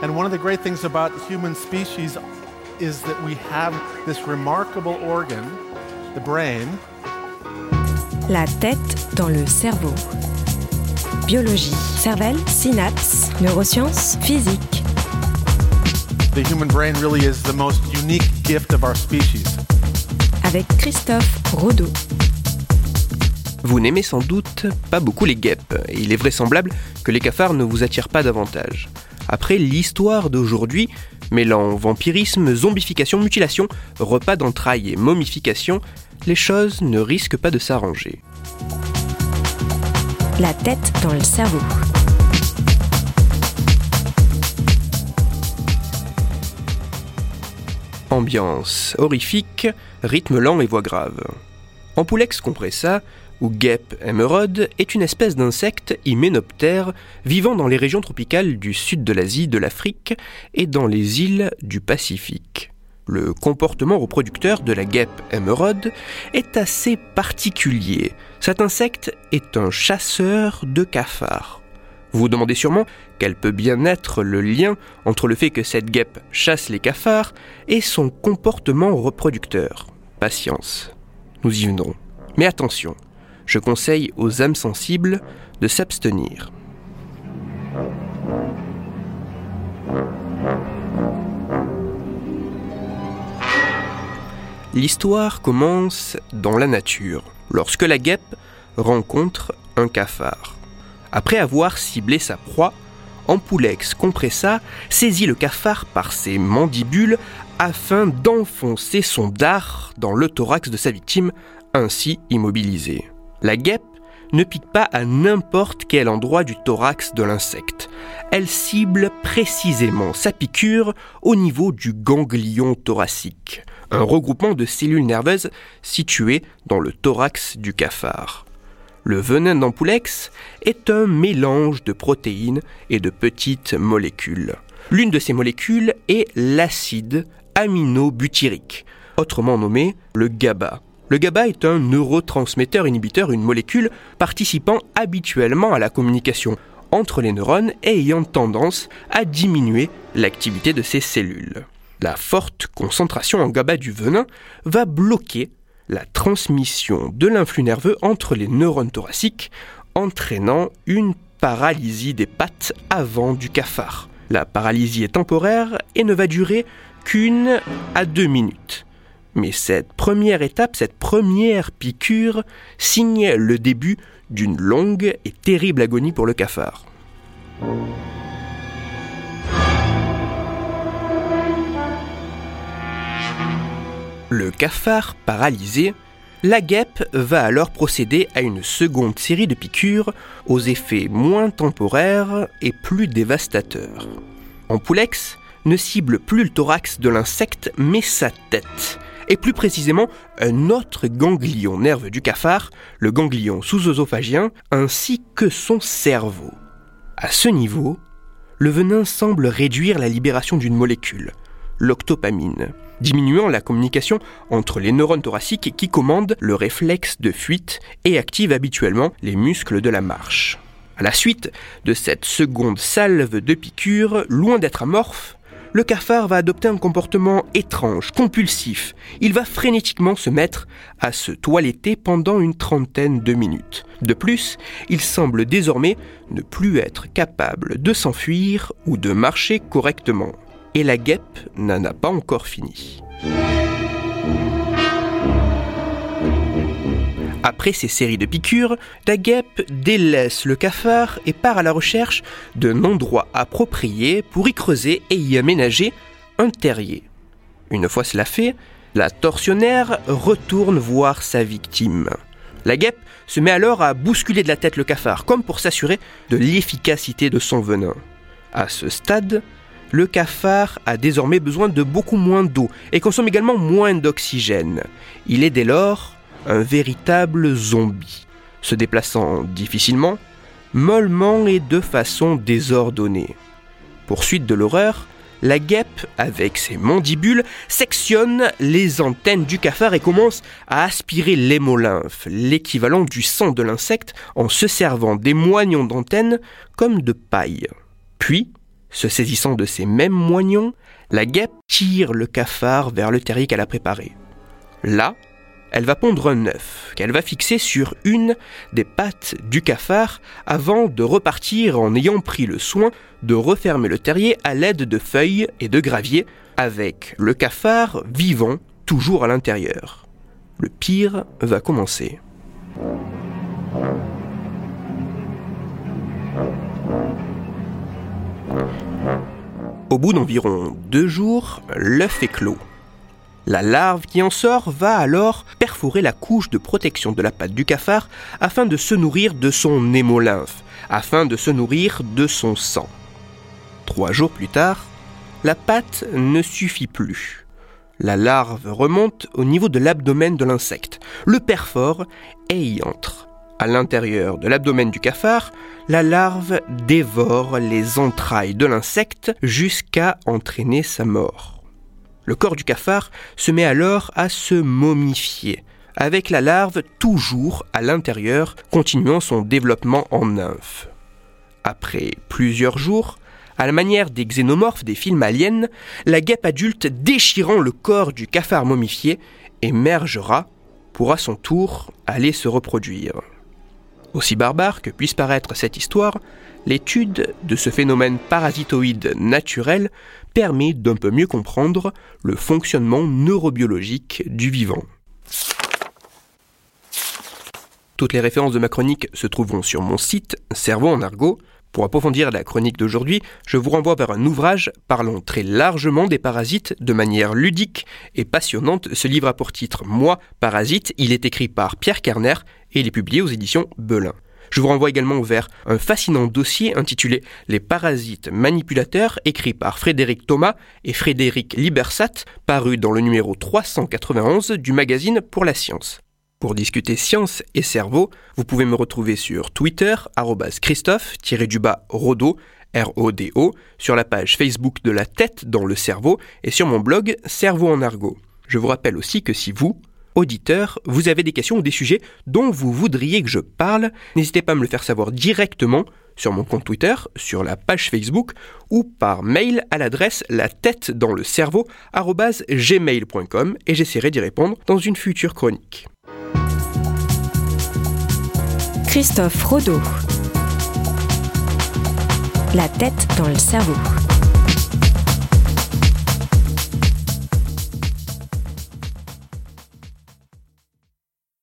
And one of the great things about human species is that we have this remarkable organ, the brain. La tête dans le cerveau. Biologie, cervelle, synapses, neurosciences, physique. The human brain really is the most unique gift of our species. Avec Christophe Rodeau. Vous n'aimez sans doute pas beaucoup les guêpes, et il est vraisemblable que les cafards ne vous attirent pas davantage. Après l'histoire d'aujourd'hui, mêlant vampirisme, zombification, mutilation, repas d'entrailles et momification, les choses ne risquent pas de s'arranger. La tête dans le cerveau. Ambiance horrifique, rythme lent et voix grave. Ampoulex compressa, ou guêpe émeraude, est une espèce d'insecte hyménoptère vivant dans les régions tropicales du sud de l'Asie, de l'Afrique et dans les îles du Pacifique. Le comportement reproducteur de la guêpe émeraude est assez particulier. Cet insecte est un chasseur de cafards. Vous vous demandez sûrement quel peut bien être le lien entre le fait que cette guêpe chasse les cafards et son comportement reproducteur. Patience, nous y venons. Mais attention, je conseille aux âmes sensibles de s'abstenir. L'histoire commence dans la nature, lorsque la guêpe rencontre un cafard. Après avoir ciblé sa proie, Ampoulex compressa saisit le cafard par ses mandibules afin d'enfoncer son dard dans le thorax de sa victime, ainsi immobilisé. La guêpe ne pique pas à n'importe quel endroit du thorax de l'insecte. Elle cible précisément sa piqûre au niveau du ganglion thoracique, un regroupement de cellules nerveuses situées dans le thorax du cafard. Le venin d'ampoulex est un mélange de protéines et de petites molécules. L'une de ces molécules est l'acide aminobutyrique, autrement nommé le GABA. Le GABA est un neurotransmetteur inhibiteur, une molécule participant habituellement à la communication entre les neurones et ayant tendance à diminuer l'activité de ces cellules. La forte concentration en GABA du venin va bloquer la transmission de l'influx nerveux entre les neurones thoraciques, entraînant une paralysie des pattes avant du cafard. La paralysie est temporaire et ne va durer qu'une à deux minutes. Mais cette première étape, cette première piqûre, signe le début d'une longue et terrible agonie pour le cafard. Le cafard paralysé, la guêpe va alors procéder à une seconde série de piqûres aux effets moins temporaires et plus dévastateurs. Ampoulex ne cible plus le thorax de l'insecte mais sa tête, et plus précisément un autre ganglion nerveux du cafard, le ganglion sous-œsophagien, ainsi que son cerveau. À ce niveau, le venin semble réduire la libération d'une molécule, l'octopamine, diminuant la communication entre les neurones thoraciques qui commandent le réflexe de fuite et activent habituellement les muscles de la marche. À la suite de cette seconde salve de piqûres, loin d'être amorphe, le cafard va adopter un comportement étrange, compulsif. Il va frénétiquement se mettre à se toiletter pendant une trentaine de minutes. De plus, il semble désormais ne plus être capable de s'enfuir ou de marcher correctement. Et la guêpe n'en a pas encore fini. Après ces séries de piqûres, la guêpe délaisse le cafard et part à la recherche d'un endroit approprié pour y creuser et y aménager un terrier. Une fois cela fait, la tortionnaire retourne voir sa victime. La guêpe se met alors à bousculer de la tête le cafard, comme pour s'assurer de l'efficacité de son venin. À ce stade, le cafard a désormais besoin de beaucoup moins d'eau et consomme également moins d'oxygène. Il est dès lors un véritable zombie, se déplaçant difficilement, mollement et de façon désordonnée. Pour suite de l'horreur, la guêpe, avec ses mandibules, sectionne les antennes du cafard et commence à aspirer l'hémolymphe, l'équivalent du sang de l'insecte, en se servant des moignons d'antennes comme de paille. Puis, Se saisissant de ces mêmes moignons, la guêpe tire le cafard vers le terrier qu'elle a préparé. Là, elle va pondre un œuf qu'elle va fixer sur une des pattes du cafard avant de repartir en ayant pris le soin de refermer le terrier à l'aide de feuilles et de gravier avec le cafard vivant toujours à l'intérieur. Le pire va commencer. Au bout d'environ deux jours, l'œuf est clos. La larve qui en sort va alors perforer la couche de protection de la patte du cafard afin de se nourrir de son hémolymphe, afin de se nourrir de son sang. Trois jours plus tard, la patte ne suffit plus. La larve remonte au niveau de l'abdomen de l'insecte, le perfore et y entre. À l'intérieur de l'abdomen du cafard, la larve dévore les entrailles de l'insecte jusqu'à entraîner sa mort. Le corps du cafard se met alors à se momifier, avec la larve toujours à l'intérieur, continuant son développement en nymphe. Après plusieurs jours, à la manière des xénomorphes des films aliens, la guêpe adulte déchirant le corps du cafard momifié émergera pour à son tour aller se reproduire. Aussi barbare que puisse paraître cette histoire, l'étude de ce phénomène parasitoïde naturel permet d'un peu mieux comprendre le fonctionnement neurobiologique du vivant. Toutes les références de ma chronique se trouveront sur mon site Cerveau en argot. Pour approfondir la chronique d'aujourd'hui, je vous renvoie vers un ouvrage parlant très largement des parasites de manière ludique et passionnante. Ce livre a pour titre Moi, parasite. Il est écrit par Pierre Kerner et il est publié aux éditions Belin. Je vous renvoie également vers un fascinant dossier intitulé Les parasites manipulateurs, écrit par Frédéric Thomas et Frédéric Libersat, paru dans le numéro 391 du magazine Pour la Science. Pour discuter science et cerveau, vous pouvez me retrouver sur Twitter, Christophe-Rodo, R-O-D-O, sur la page Facebook de la tête dans le cerveau et sur mon blog Cerveau en argot. Je vous rappelle aussi que si vous, auditeur, vous avez des questions ou des sujets dont vous voudriez que je parle, n'hésitez pas à me le faire savoir directement sur mon compte Twitter, sur la page Facebook ou par mail à l'adresse la tête dans le cerveau gmail.com et j'essaierai d'y répondre dans une future chronique. Christophe Rodeau. La tête dans le cerveau.